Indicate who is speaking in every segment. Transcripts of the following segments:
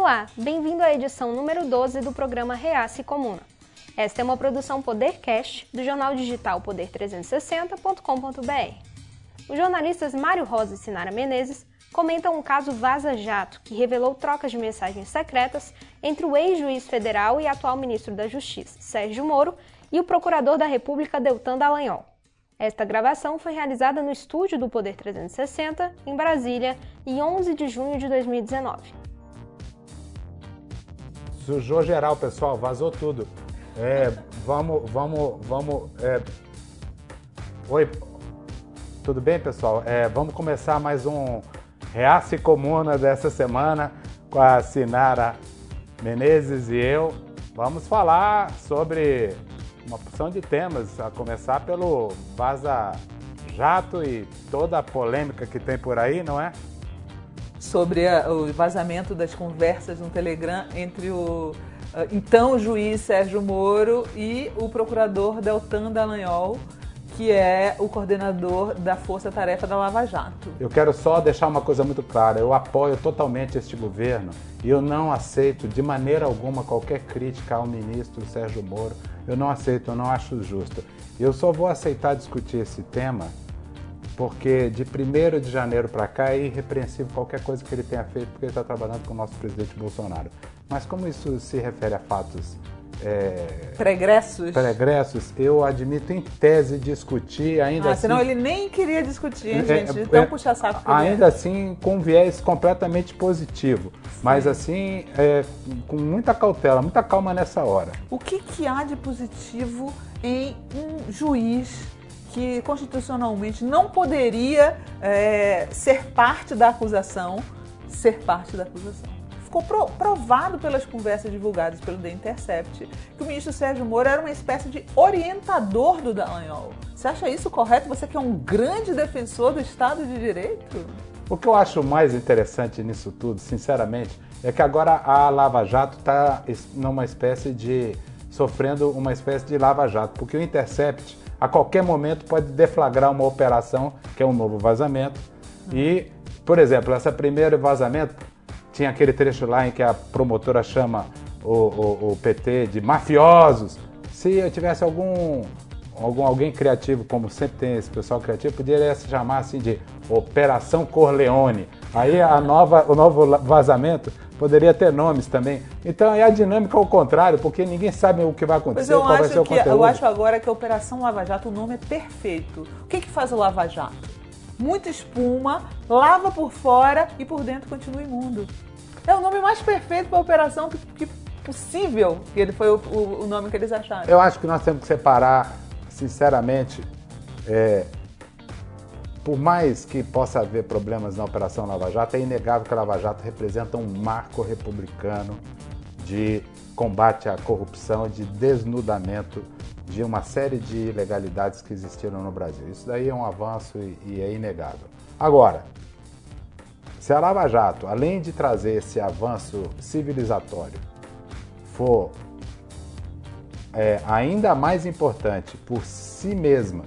Speaker 1: Olá, bem-vindo à edição número 12 do programa Reace Comuna. Esta é uma produção Podercast do jornal digital poder360.com.br. Os jornalistas Mário Rosa e Sinara Menezes comentam um caso Vaza Jato que revelou trocas de mensagens secretas entre o ex-juiz federal e atual ministro da Justiça, Sérgio Moro, e o procurador da República, Deltan Dallagnol. Esta gravação foi realizada no estúdio do Poder 360, em Brasília, em 11 de junho de 2019.
Speaker 2: Sujou geral, pessoal, vazou tudo. É, vamos, vamos, vamos. É... Oi, tudo bem, pessoal? É, vamos começar mais um Reace Comuna dessa semana com a Sinara Menezes e eu. Vamos falar sobre uma porção de temas, a começar pelo Vaza Jato e toda a polêmica que tem por aí, não é?
Speaker 3: Sobre a, o vazamento das conversas no Telegram entre o uh, então juiz Sérgio Moro e o procurador Deltan Dallagnol, que é o coordenador da Força Tarefa da Lava Jato.
Speaker 2: Eu quero só deixar uma coisa muito clara: eu apoio totalmente este governo e eu não aceito de maneira alguma qualquer crítica ao ministro Sérgio Moro. Eu não aceito, eu não acho justo. Eu só vou aceitar discutir esse tema porque de 1 de janeiro para cá é irrepreensível qualquer coisa que ele tenha feito, porque ele está trabalhando com o nosso presidente Bolsonaro. Mas como isso se refere a fatos
Speaker 3: é, pregressos.
Speaker 2: pregressos, eu admito em tese discutir ainda
Speaker 3: ah,
Speaker 2: assim.
Speaker 3: Senão ele nem queria discutir, hein, é, gente? Então é, puxa saco.
Speaker 2: Ainda assim, com viés completamente positivo. Sim. Mas assim, é, com muita cautela, muita calma nessa hora.
Speaker 3: O que, que há de positivo em um juiz que constitucionalmente não poderia é, ser parte da acusação, ser parte da acusação? ficou provado pelas conversas divulgadas pelo The Intercept que o ministro Sérgio Moro era uma espécie de orientador do Dallagnol. Você acha isso correto? Você que é um grande defensor do Estado de Direito?
Speaker 2: O que eu acho mais interessante nisso tudo, sinceramente, é que agora a Lava Jato está numa espécie de. sofrendo uma espécie de Lava Jato, porque o Intercept a qualquer momento pode deflagrar uma operação, que é um novo vazamento, e, por exemplo, esse primeiro vazamento tinha aquele trecho lá em que a promotora chama o, o, o PT de mafiosos. Se eu tivesse algum, algum alguém criativo, como sempre tem esse pessoal criativo, poderia se chamar assim de Operação Corleone. Aí a nova, o novo vazamento poderia ter nomes também. Então é a dinâmica ao contrário, porque ninguém sabe o que vai acontecer, qual vai ser o conteúdo.
Speaker 3: Eu acho agora que a Operação Lava Jato, o nome é perfeito. O que, que faz o Lava Jato? Muita espuma, lava por fora e por dentro continua imundo. É o nome mais perfeito para a operação que, que possível, que ele foi o, o, o, nome que eles acharam.
Speaker 2: Eu acho que nós temos que separar, sinceramente, é, por mais que possa haver problemas na Operação Lava Jato, é inegável que a Lava Jato representa um marco republicano de combate à corrupção, de desnudamento de uma série de ilegalidades que existiram no Brasil. Isso daí é um avanço e, é inegável. Agora, se a Lava Jato, além de trazer esse avanço civilizatório, for é, ainda mais importante por si mesma,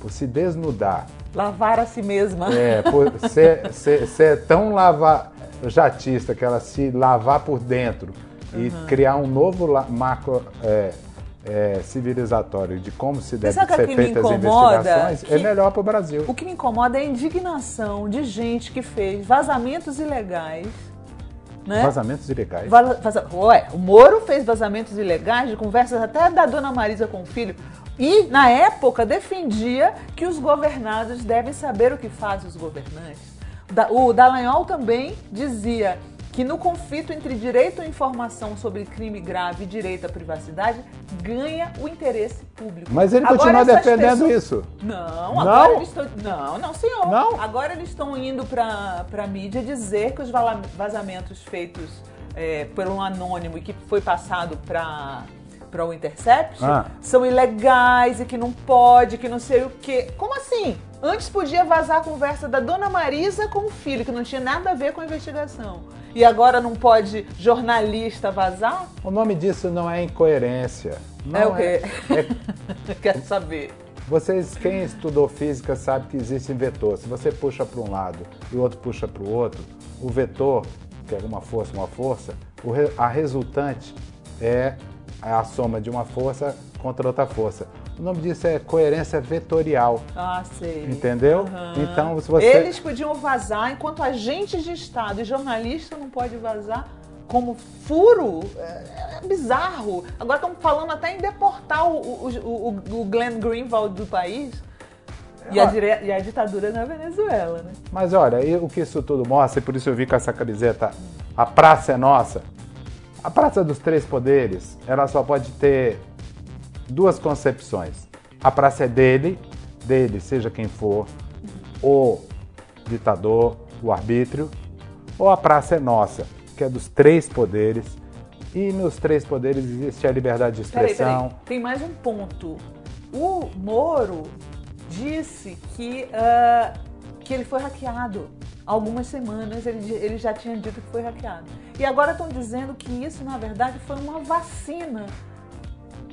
Speaker 2: por se desnudar.
Speaker 3: Lavar a si mesma.
Speaker 2: É, ser, ser tão lavajatista que ela se lavar por dentro e uhum. criar um novo marco é, é, civilizatório de como se deve ser feitas as investigações, é que, é melhor para o Brasil.
Speaker 3: O que me incomoda é a indignação de gente que fez vazamentos ilegais. Né?
Speaker 2: Vazamentos ilegais?
Speaker 3: vaza, ué, o Moro fez vazamentos ilegais de conversas até da dona Marisa com o filho. E, na época, defendia que os governados devem saber o que fazem os governantes. O Dallagnol também dizia que no conflito entre direito à informação sobre crime grave e direito à privacidade ganha o interesse público.
Speaker 2: Mas ele agora, continua defendendo pessoas... isso.
Speaker 3: Não, agora não? eles estão. Não, não, senhor. Não? Agora eles estão indo para a mídia dizer que os vazamentos feitos é, por um anônimo e que foi passado para para o Intercept ah. são ilegais e que não pode, que não sei o quê. Como assim? Antes podia vazar a conversa da dona Marisa com o filho, que não tinha nada a ver com a investigação. E agora não pode jornalista vazar?
Speaker 2: O nome disso não é incoerência. Não
Speaker 3: é o quê? É, é... Quero saber.
Speaker 2: Vocês, quem estudou física sabe que existem vetores. Se você puxa para um lado e o outro puxa para o outro, o vetor que é uma força, uma força, a resultante é a soma de uma força contra outra força. O nome disso é coerência vetorial.
Speaker 3: Ah, sei.
Speaker 2: Entendeu? Uhum.
Speaker 3: Então, se você... Eles podiam vazar, enquanto agentes de Estado e jornalista não pode vazar como furo. É, é bizarro. Agora estão falando até em deportar o, o, o, o Glenn Greenwald do país. E a, dire... e a, ditadura na Venezuela, né?
Speaker 2: Mas olha, o que isso tudo mostra, e por isso eu vi com essa camiseta, a praça é nossa. A praça dos três poderes, ela só pode ter duas concepções. A praça é dele, dele, seja quem for, o ditador, o arbítrio, ou a praça é nossa, que é dos três poderes. E nos três poderes existe a liberdade de expressão. Peraí, peraí.
Speaker 3: Tem mais um ponto. O Moro disse que, uh, que ele foi hackeado. Algumas semanas ele, ele já tinha dito que foi hackeado. E agora estão dizendo que isso, na verdade, foi uma vacina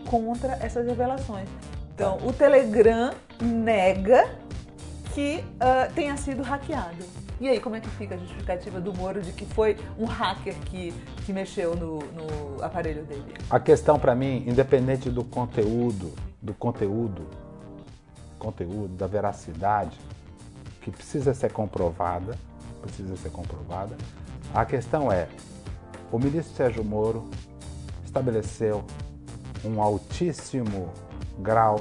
Speaker 3: contra essas revelações. Então, o Telegram nega que uh, tenha sido hackeado. E aí, como é que fica a justificativa do Moro de que foi um hacker que, que mexeu no, no aparelho dele?
Speaker 2: A questão para mim, independente do conteúdo, do conteúdo, conteúdo, da veracidade, que precisa ser comprovada, precisa ser comprovada. A questão é, o ministro Sérgio Moro estabeleceu um altíssimo grau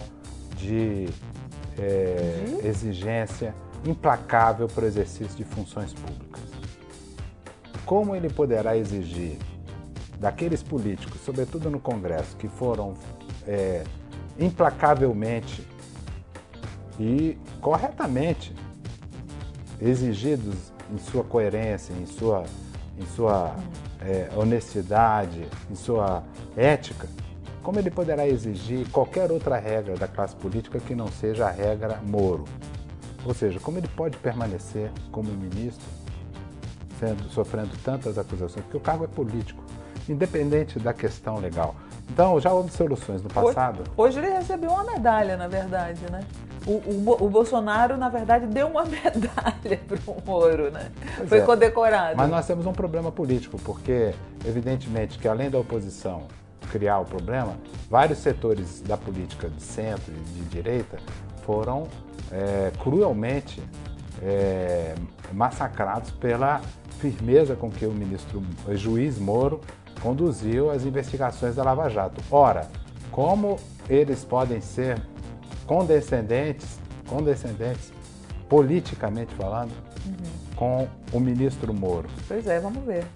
Speaker 2: de é, uhum. exigência implacável para o exercício de funções públicas. Como ele poderá exigir daqueles políticos, sobretudo no Congresso, que foram é, implacavelmente e corretamente exigidos em sua coerência, em sua, em sua é, honestidade, em sua ética, como ele poderá exigir qualquer outra regra da classe política que não seja a regra Moro? Ou seja, como ele pode permanecer como ministro, sendo, sofrendo tantas acusações, porque o cargo é político, independente da questão legal. Então, já houve soluções no passado.
Speaker 3: Hoje, hoje ele recebeu uma medalha, na verdade, né? O, o, o, Bolsonaro, na verdade, deu uma medalha para o Moro, né? Pois Foi é. condecorado.
Speaker 2: Mas nós temos um problema político, porque, evidentemente, que além da oposição criar o problema, vários setores da política de centro e de direita foram é, cruelmente é, massacrados pela firmeza com que o ministro o juiz Moro conduziu as investigações da Lava Jato. Ora, como eles podem ser condescendentes, condescendentes politicamente falando, uhum. com o ministro Moro?
Speaker 3: Pois é, vamos ver.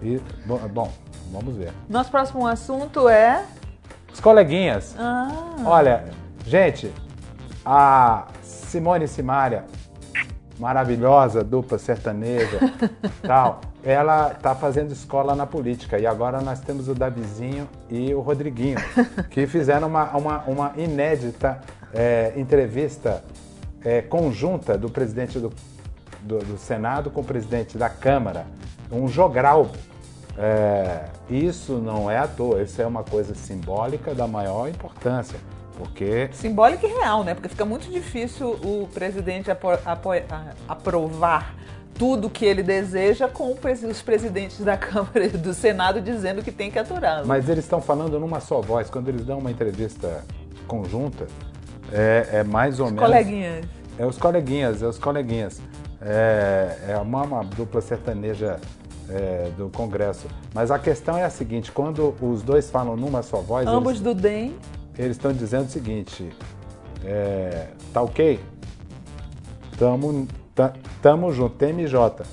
Speaker 2: E, bom, Vamos ver.
Speaker 3: Nosso próximo assunto é.
Speaker 2: Os coleguinhas. Ah. Olha, gente, a Simone Simaria, maravilhosa, dupla sertaneja, tal, ela está fazendo escola na política. E agora nós temos o Davizinho e o Rodriguinho, que fizeram uma, uma, uma inédita é, entrevista é, conjunta do presidente do, do, do Senado com o presidente da Câmara. Um jogral é, isso não é à toa, isso é uma coisa simbólica da maior importância. Porque...
Speaker 3: Simbólica e real, né? Porque fica muito difícil o presidente apo apo aprovar tudo que ele deseja com os presidentes da Câmara e do Senado dizendo que tem que aturá-lo.
Speaker 2: Mas eles estão falando numa só voz. Quando eles dão uma entrevista conjunta, é, é mais ou
Speaker 3: os
Speaker 2: menos.
Speaker 3: Coleguinhas.
Speaker 2: É os coleguinhas, é os coleguinhas. É, é uma, uma dupla sertaneja é, do Congresso. Mas a questão é a seguinte: quando os dois falam numa só voz.
Speaker 3: Ambos eles, do DEM.
Speaker 2: Eles estão dizendo o seguinte: é, tá ok? Tamo, tamo junto, TMJ.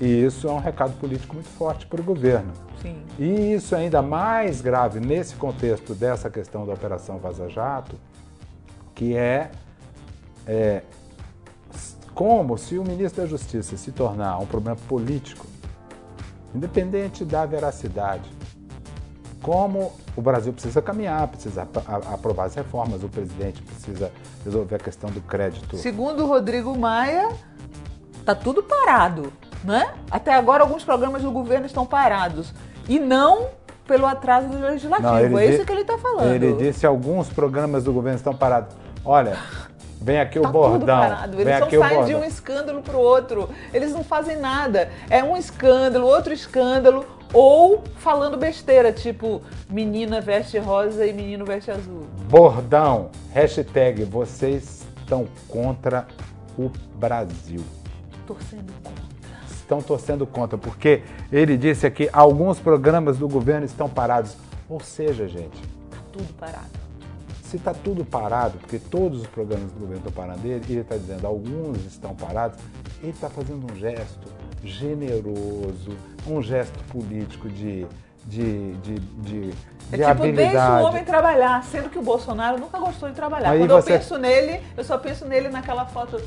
Speaker 2: E isso é um recado político muito forte para o governo.
Speaker 3: Sim.
Speaker 2: E isso é ainda mais grave nesse contexto dessa questão da Operação Vaza Jato, que é, é como se o ministro da Justiça se tornar um problema político independente da veracidade. Como o Brasil precisa caminhar, precisa aprovar as reformas, o presidente precisa resolver a questão do crédito.
Speaker 3: Segundo o Rodrigo Maia, está tudo parado, né? Até agora alguns programas do governo estão parados e não pelo atraso do legislativo. Não, é isso que ele está falando.
Speaker 2: Ele disse que alguns programas do governo estão parados. Olha, Vem aqui o tá bordão.
Speaker 3: Eles
Speaker 2: só
Speaker 3: saem de um escândalo para o outro. Eles não fazem nada. É um escândalo, outro escândalo, ou falando besteira, tipo menina veste rosa e menino veste azul.
Speaker 2: Bordão. Hashtag vocês estão contra o Brasil.
Speaker 3: Torcendo contra.
Speaker 2: Estão torcendo contra, porque ele disse aqui, alguns programas do governo estão parados. Ou seja, gente.
Speaker 3: Tá tudo parado
Speaker 2: se está tudo parado, porque todos os programas do governo estão parando ele, e ele está dizendo alguns estão parados, ele está fazendo um gesto generoso, um gesto político de, de, de, de,
Speaker 3: é
Speaker 2: de
Speaker 3: tipo,
Speaker 2: habilidade. deixa
Speaker 3: o homem trabalhar, sendo que o Bolsonaro nunca gostou de trabalhar. Aí Quando você... eu penso nele, eu só penso nele naquela foto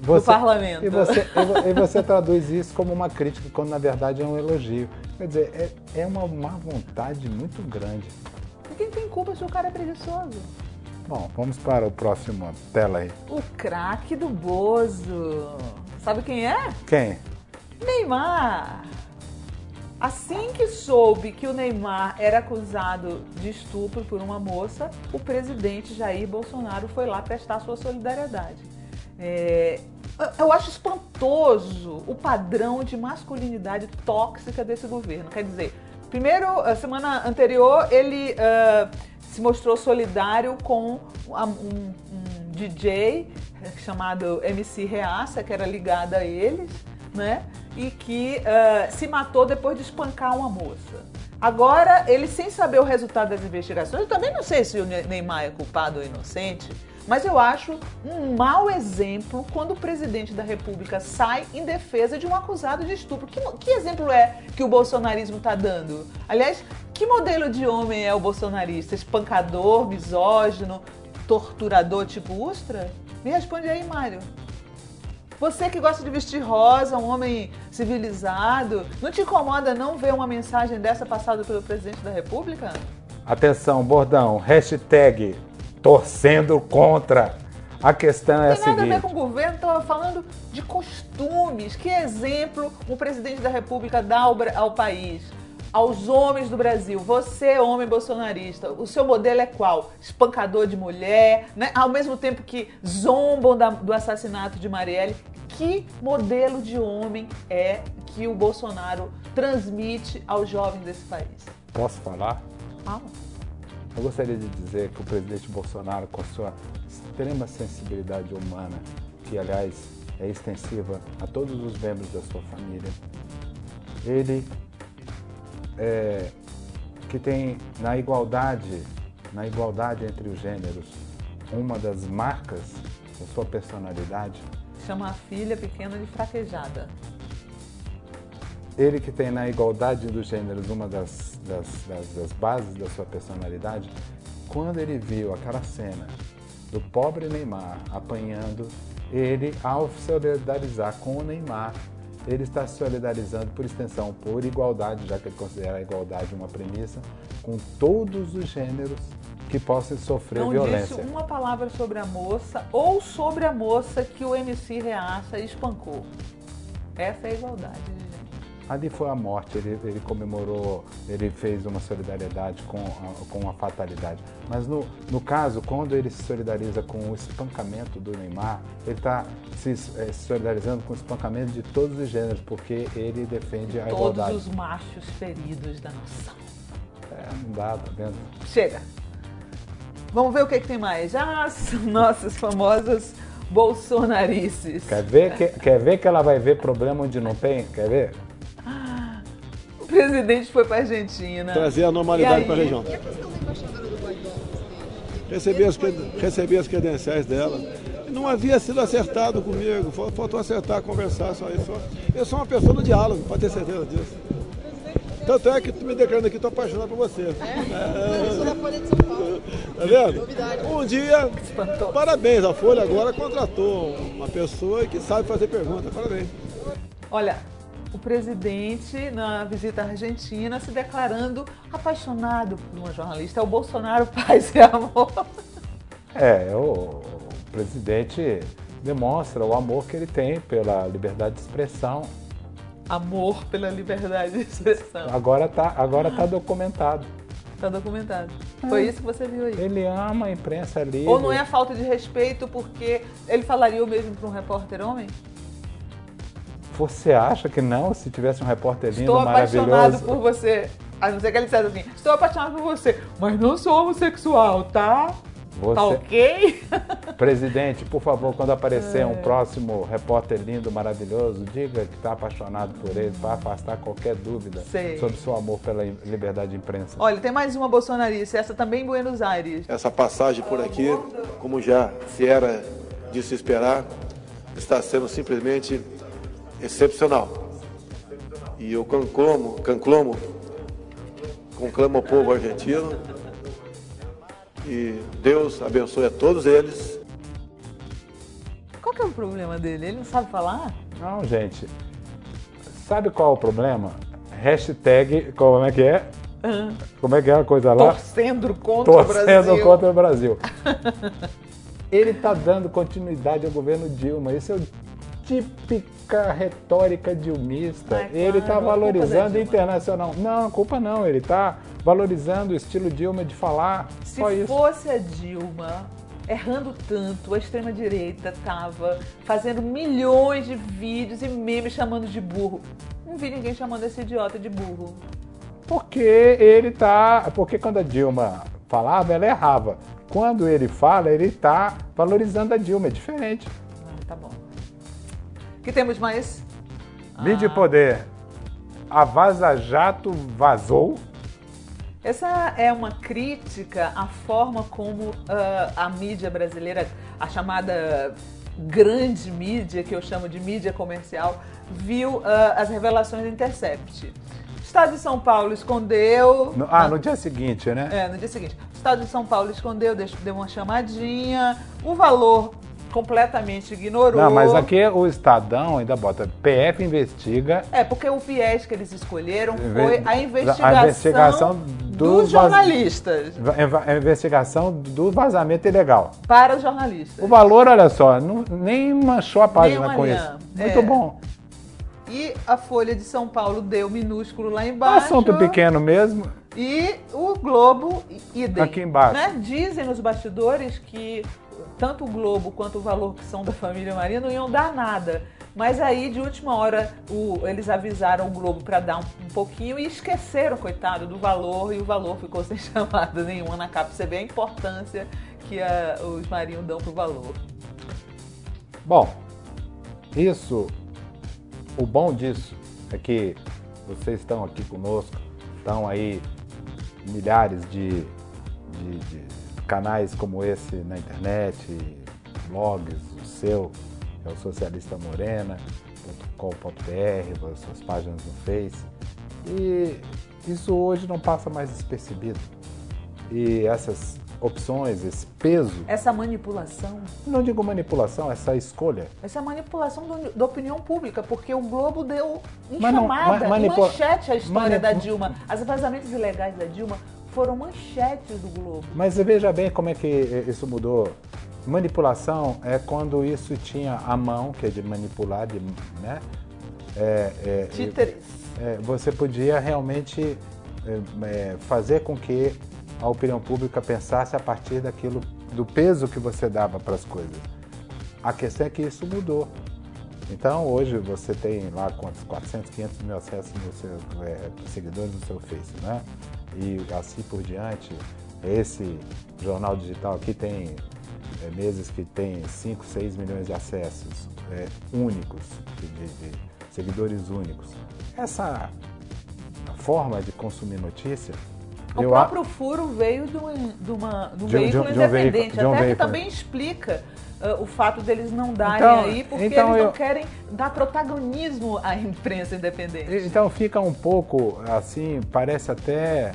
Speaker 3: você, do parlamento.
Speaker 2: E você, e você traduz isso como uma crítica, quando na verdade é um elogio. Quer dizer, é, é uma má vontade muito grande.
Speaker 3: Quem tem culpa se o cara é preguiçoso?
Speaker 2: Bom, vamos para o próximo tela aí.
Speaker 3: O craque do Bozo. Sabe quem é?
Speaker 2: Quem?
Speaker 3: Neymar. Assim que soube que o Neymar era acusado de estupro por uma moça, o presidente Jair Bolsonaro foi lá prestar sua solidariedade. É, eu acho espantoso o padrão de masculinidade tóxica desse governo. Quer dizer, Primeiro, a semana anterior, ele uh, se mostrou solidário com um, um, DJ chamado MC Reaça, que era ligado a eles, né? E que uh, se matou depois de espancar uma moça. Agora, ele sem saber o resultado das investigações, eu também não sei se o Neymar é culpado ou inocente, mas eu acho um mau exemplo quando o presidente da República sai em defesa de um acusado de estupro. Que, que exemplo é que o bolsonarismo está dando? Aliás, que modelo de homem é o bolsonarista? Espancador, misógino, torturador tipo Ustra? Me responde aí, Mário. Você que gosta de vestir rosa, um homem civilizado, não te incomoda não ver uma mensagem dessa passada pelo presidente da República?
Speaker 2: Atenção, bordão, hashtag torcendo contra. A questão é a seguinte. Não tem
Speaker 3: nada a ver com o governo, estava falando de costumes. Que exemplo o presidente da República dá ao, ao país? aos homens do Brasil. Você, homem bolsonarista, o seu modelo é qual? Espancador de mulher, né? ao mesmo tempo que zombam da, do assassinato de Marielle. Que modelo de homem é que o Bolsonaro transmite aos jovens desse país?
Speaker 2: Posso falar?
Speaker 3: Fala.
Speaker 2: Eu gostaria de dizer que o presidente Bolsonaro, com a sua extrema sensibilidade humana, que aliás é extensiva a todos os membros da sua família, ele é, que tem na igualdade, na igualdade entre os gêneros, uma das marcas da sua personalidade.
Speaker 3: Chama a filha pequena de fraquejada.
Speaker 2: Ele que tem na igualdade dos gêneros uma das, das, das, das bases da sua personalidade, quando ele viu aquela cena do pobre Neymar apanhando, ele, ao se solidarizar com o Neymar, ele está se solidarizando por extensão, por igualdade, já que ele considera a igualdade uma premissa, com todos os gêneros que possam sofrer
Speaker 3: Não
Speaker 2: violência.
Speaker 3: Não disse uma palavra sobre a moça ou sobre a moça que o MC Reaça espancou. Essa é a igualdade, gente.
Speaker 2: Ali foi a morte, ele, ele comemorou, ele fez uma solidariedade com a, com a fatalidade. Mas no, no caso, quando ele se solidariza com o espancamento do Neymar, ele está se, é, se, solidarizando com o espancamento de todos os gêneros, porque ele defende a
Speaker 3: todos
Speaker 2: igualdade.
Speaker 3: Todos os machos feridos da nação.
Speaker 2: É, não dá, tá vendo?
Speaker 3: Chega. Vamos ver o que, que tem mais. Ah, as nossas famosas bolsonarices.
Speaker 2: Quer ver, que, quer ver que ela vai ver problema onde não tem? Quer ver?
Speaker 3: O presidente foi para a Argentina.
Speaker 4: Trazer a normalidade para a região. Recebi as, recebi as credenciais dela. Não havia sido acertado comigo, faltou acertar, conversar, só isso. Eu sou uma pessoa do diálogo, pode ter certeza disso. Tanto é que tu me declarando aqui, estou apaixonado por você. É,
Speaker 5: é. Eu sou da Folha de São Paulo.
Speaker 4: Tá vendo? Um dia, parabéns, a Folha agora contratou uma pessoa que sabe fazer perguntas. Parabéns.
Speaker 3: Olha, o presidente, na visita à Argentina, se declarando apaixonado por uma jornalista. É o Bolsonaro Paz e Amor.
Speaker 2: É, o, presidente demonstra o amor que ele tem pela liberdade de expressão.
Speaker 3: Amor pela liberdade de expressão.
Speaker 2: Agora está agora tá documentado.
Speaker 3: Tá documentado. Foi isso que você viu aí.
Speaker 2: Ele ama a imprensa livre.
Speaker 3: Ou não é falta de respeito porque ele falaria o mesmo para um repórter homem?
Speaker 2: Você acha que não? Se tivesse um repórter lindo,
Speaker 3: Estou
Speaker 2: maravilhoso.
Speaker 3: Estou apaixonado por você. A não ser que ele dissesse assim, estou apaixonado por você, mas não sou homossexual, tá? Você... Tá ok?
Speaker 2: Presidente, por favor, quando aparecer é. um próximo repórter lindo, maravilhoso, diga que está apaixonado por ele para afastar qualquer dúvida Sei. sobre seu amor pela liberdade de imprensa.
Speaker 3: Olha, tem mais uma bolsonarice, essa também em Buenos Aires.
Speaker 4: Essa passagem por aqui, como já se era de se esperar, está sendo simplesmente excepcional. E eu conclamo, conclamo, conclamo ao povo argentino e Deus abençoe a todos eles.
Speaker 3: Qual que é o problema dele? Ele não sabe falar?
Speaker 2: Não, gente. Sabe qual é o problema? Hashtag, como é que é? Uhum. Como é que é a coisa lá?
Speaker 3: Torcendo contra Torcendo o Brasil.
Speaker 2: Torcendo contra o Brasil. Ele está dando continuidade ao governo Dilma. Esse é o típica retórica dilmista. Ele está valorizando internacional. Não, culpa não. Ele está valorizando o estilo Dilma de falar.
Speaker 3: Se
Speaker 2: só isso.
Speaker 3: fosse a Dilma errando tanto, a extrema-direita estava fazendo milhões de vídeos e memes chamando de burro. Não vi ninguém chamando esse idiota de burro.
Speaker 2: Porque ele tá. Porque quando a Dilma falava, ela errava. Quando ele fala, ele está valorizando a Dilma. É diferente.
Speaker 3: Que temos mais?
Speaker 2: Mídia ah. Poder. A Vaza Jato vazou
Speaker 3: essa é uma crítica à forma como uh, a mídia brasileira, a chamada grande mídia, que eu chamo de mídia comercial, viu uh, as revelações do Intercept. O Estado de São Paulo escondeu.
Speaker 2: No, ah, no dia seguinte, né?
Speaker 3: É, no dia seguinte. O Estado de São Paulo escondeu, deu uma chamadinha. O valor completamente ignorou.
Speaker 2: Não, mas aqui o Estadão ainda bota PF investiga.
Speaker 3: É, porque o viés que eles escolheram foi a investigação, a investigação dos, dos jornalistas.
Speaker 2: A investigação do vazamento ilegal.
Speaker 3: Para os jornalistas.
Speaker 2: O valor, olha só, não, nem manchou a página com isso. Muito é. bom.
Speaker 3: E a Folha de São Paulo deu minúsculo lá embaixo.
Speaker 2: Assunto pequeno mesmo.
Speaker 3: E o Globo, idem.
Speaker 2: Aqui embaixo.
Speaker 3: Né? Dizem nos bastidores que tanto o Globo quanto o Valor, que são da família Maria, não iam dar nada. Mas aí, de última hora, o, eles avisaram o Globo para dar um, um, pouquinho e esqueceram, coitado, do valor, e o valor ficou sem chamada nenhuma na capa. Você vê a importância que a, os Marinho dão pro valor.
Speaker 2: Bom, isso, o bom disso é que vocês estão aqui conosco, estão aí milhares de, de, de canais como esse na internet, blogs, o seu, é o Socialista Morena.com.br, as suas páginas no Face. E isso hoje não passa mais despercebido. E essas opções, esse peso.
Speaker 3: Essa manipulação.
Speaker 2: Não digo manipulação, essa escolha.
Speaker 3: Essa manipulação do, da opinião pública, porque o Globo deu em Mas chamada, não, manipula... manchete a história Manip... da Dilma. As vazamentos ilegais da Dilma foram manchetes do Globo.
Speaker 2: Mas veja bem como é que isso mudou. Manipulação é quando isso tinha a mão, que é de manipular, de, né?
Speaker 3: É, é, Títeres.
Speaker 2: É, você podia realmente é, é, fazer com que a opinião pública pensasse a partir daquilo, do peso que você dava para as coisas. A questão é que isso mudou. Então hoje você tem lá quantos 400, 500 mil acessos no seu, é, seguidores no seu Face, né? E assim por diante. Esse jornal digital aqui tem é, meses que tem 5, 6 milhões de acessos é, únicos, de, de, seguidores únicos. Essa forma de consumir notícia.
Speaker 3: O próprio a... furo veio de, um, de, uma, de um de, veículo independente, veículo, até que também explica uh, o fato deles não darem então, aí, porque então eles eu... não querem dar protagonismo à imprensa independente.
Speaker 2: Então fica um pouco assim, parece até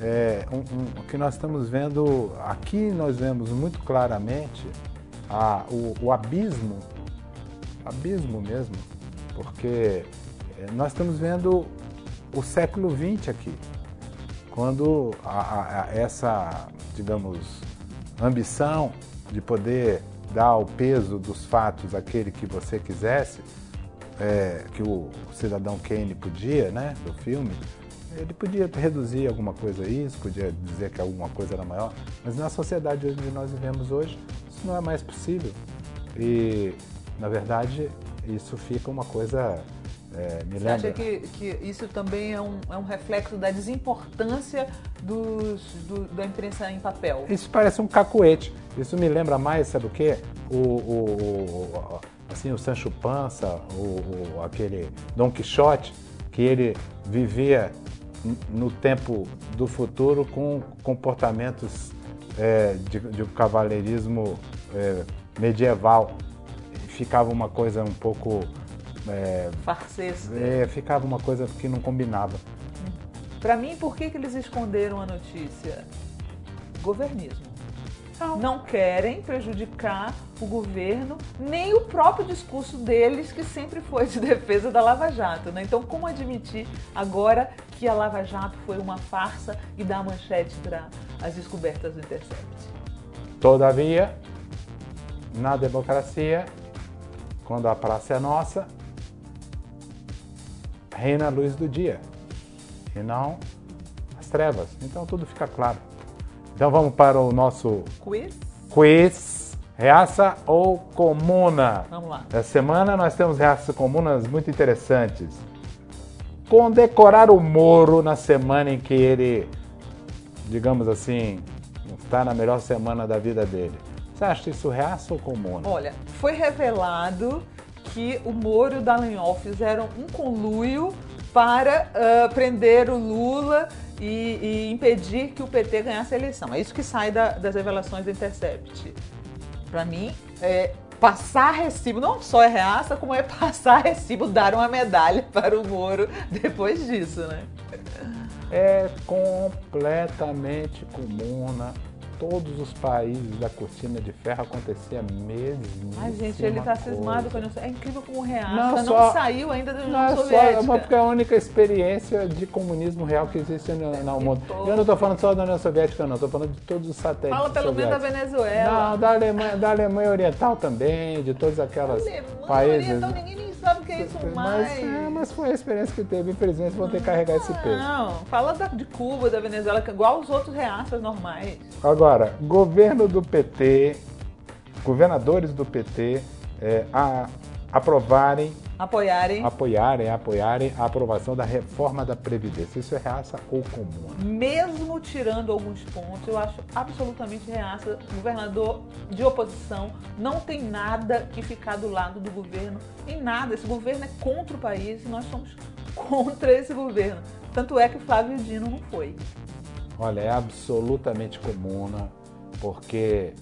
Speaker 2: é, um, um, o que nós estamos vendo aqui, nós vemos muito claramente a, o, o abismo, abismo mesmo, porque é, nós estamos vendo o século XX aqui, quando a, a, essa, digamos, ambição de poder dar o peso dos fatos àquele que você quisesse, é, que o cidadão Kane podia, né, do filme, Ele podia reduzir alguma coisa a isso, podia dizer que alguma coisa era maior, mas na sociedade onde nós vivemos hoje, isso não é mais possível. E, na verdade, isso fica uma coisa. É, me
Speaker 3: Você
Speaker 2: lembra...
Speaker 3: acha que, que isso também é um, é um reflexo da desimportância dos, do, da imprensa em papel?
Speaker 2: Isso parece um cacuete. Isso me lembra mais, sabe o quê? O, o, o assim, o Sancho Panza, o, o, aquele Dom Quixote, que ele vivia no tempo do futuro com comportamentos é, de, de cavalheirismo é, medieval. Ficava uma coisa um pouco.
Speaker 3: É, Farsesca.
Speaker 2: É, ficava uma coisa que não combinava.
Speaker 3: Para mim, por que, que eles esconderam a notícia? Governismo. Não. não querem prejudicar o governo, nem o próprio discurso deles, que sempre foi de defesa da Lava Jato. Né? Então, como admitir agora que a Lava Jato foi uma farsa e dar manchete para as descobertas do Intercept?
Speaker 2: Todavia, na democracia, quando a praça é nossa, reina a luz do dia e não as trevas. Então tudo fica claro. Então vamos para o nosso
Speaker 3: quiz.
Speaker 2: Quiz. Reaça ou comuna?
Speaker 3: Vamos lá.
Speaker 2: Essa semana nós temos reaças comunas muito interessantes. Condecorar o Moro na semana em que ele, digamos assim, está na melhor semana da vida dele. Você acha isso reaça ou comuna?
Speaker 3: Olha, foi revelado que o Moro e o Dallagnol fizeram um conluio para uh, prender o Lula e, e, impedir que o PT ganhasse a eleição. É isso que sai da, das revelações do Intercept. Para mim, é passar recibo, não só é reaça, como é passar recibo, dar uma medalha para o Moro depois disso, né?
Speaker 2: É completamente comuna todos os países da cortina de ferro acontecia mesmo.
Speaker 3: Ai, gente, ele está cismado com a União É incrível como reaça não, não só, saiu ainda da União não, Soviética.
Speaker 2: Só, porque é a única experiência de comunismo real que existe no, no mundo. Eu não estou falando só da União Soviética, não. Estou falando de todos os satélites
Speaker 3: Fala pelo menos da Venezuela.
Speaker 2: Não, da Alemanha, da Alemanha Oriental também, de todas aquelas Alemanha países.
Speaker 3: Oriental, ninguém isso mais.
Speaker 2: Mas, é, mas foi a experiência que teve. Infelizmente vão ter que carregar esse peso.
Speaker 3: Não, fala da, de Cuba, da Venezuela, que é igual os outros reaças normais.
Speaker 2: Agora, governo do PT, governadores do PT é, a, aprovarem
Speaker 3: apoiarem
Speaker 2: apoiarem, apoiarem a aprovação da reforma da Previdência. Isso é reaça ou comum?
Speaker 3: Mesmo tirando alguns pontos, eu acho absolutamente reaça. Governador de oposição não tem nada que ficar do lado do governo em nada. Esse governo é contra o país e nós somos contra esse governo. Tanto é que o Flávio Dino não foi.
Speaker 2: Olha, é absolutamente comum, porque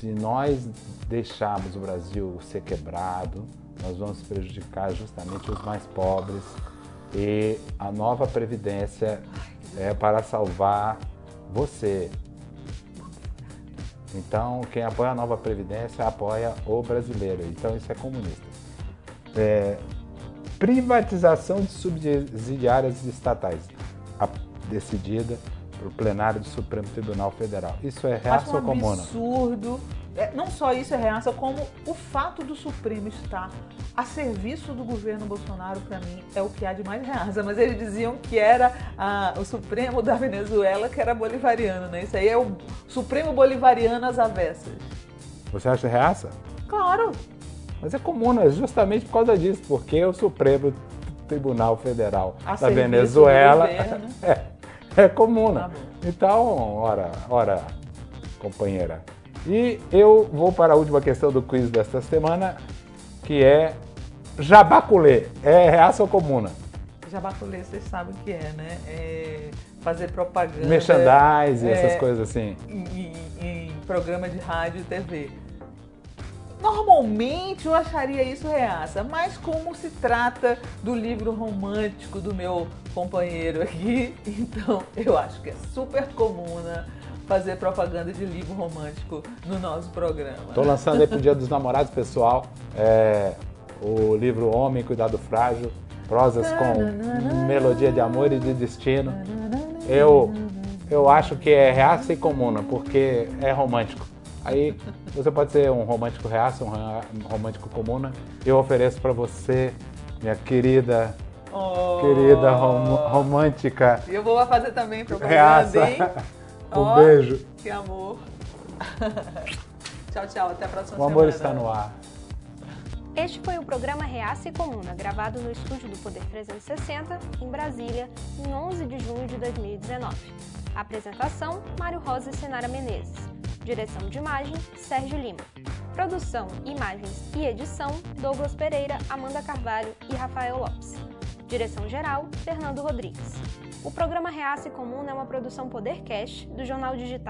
Speaker 2: se nós deixarmos o Brasil ser quebrado, nós vamos prejudicar justamente os mais pobres e a nova Previdência é para salvar você. Então, quem apoia a nova Previdência apoia o brasileiro. Então, isso é comunista. É, privatização de subsidiárias estatais, decidida pelo plenário do Supremo Tribunal Federal. Isso é reaça ou comuna?
Speaker 3: absurdo é, não só isso é reaça, como o fato do Supremo estar a serviço do governo Bolsonaro, para mim, é o que há de mais reaça. Mas eles diziam que era a, o Supremo da Venezuela que era bolivariano, né? Isso aí é o Supremo Bolivariano às avessas.
Speaker 2: Você acha reaça?
Speaker 3: Claro.
Speaker 2: Mas é comum, é justamente por causa disso, porque o Supremo Tribunal Federal a da Venezuela é, é comum. Tá então, ora, ora, companheira, e eu vou para a última questão do quiz desta semana, que é jabaculê. É reaça ou comuna?
Speaker 3: Jabaculê, vocês sabem o que é, né? É fazer propaganda.
Speaker 2: Merchandise, é, essas coisas assim.
Speaker 3: Em, em, em programa de rádio e TV. Normalmente eu acharia isso reaça, mas como se trata do livro romântico do meu companheiro aqui, então eu acho que é super comuna fazer propaganda de livro romântico no nosso programa.
Speaker 2: Estou lançando aí para o Dia dos Namorados, pessoal, é, o livro Homem, Cuidado Frágil, prosas com melodia de amor e de destino. Eu, eu acho que é reaça e comuna, porque é romântico. Aí você pode ser um romântico reaça, um romântico comuna. Eu ofereço para você, minha querida Oh. Querida rom romântica.
Speaker 3: Eu vou fazer também propaganda, hein?
Speaker 2: um oh, beijo.
Speaker 3: Que amor. tchau, tchau. Até a próxima
Speaker 2: semana. O amor está no ar.
Speaker 1: Este foi o programa Reaça e Comuna, gravado no estúdio do Poder 360, em Brasília, em 11 de junho de 2019. Apresentação: Mário Rosa e Senara Menezes. Direção de imagem: Sérgio Lima. Produção, imagens e edição: Douglas Pereira, Amanda Carvalho e Rafael Lopes. Direção-geral: Fernando Rodrigues. O programa Reaça e Comuna é uma produção Podercast do jornal digital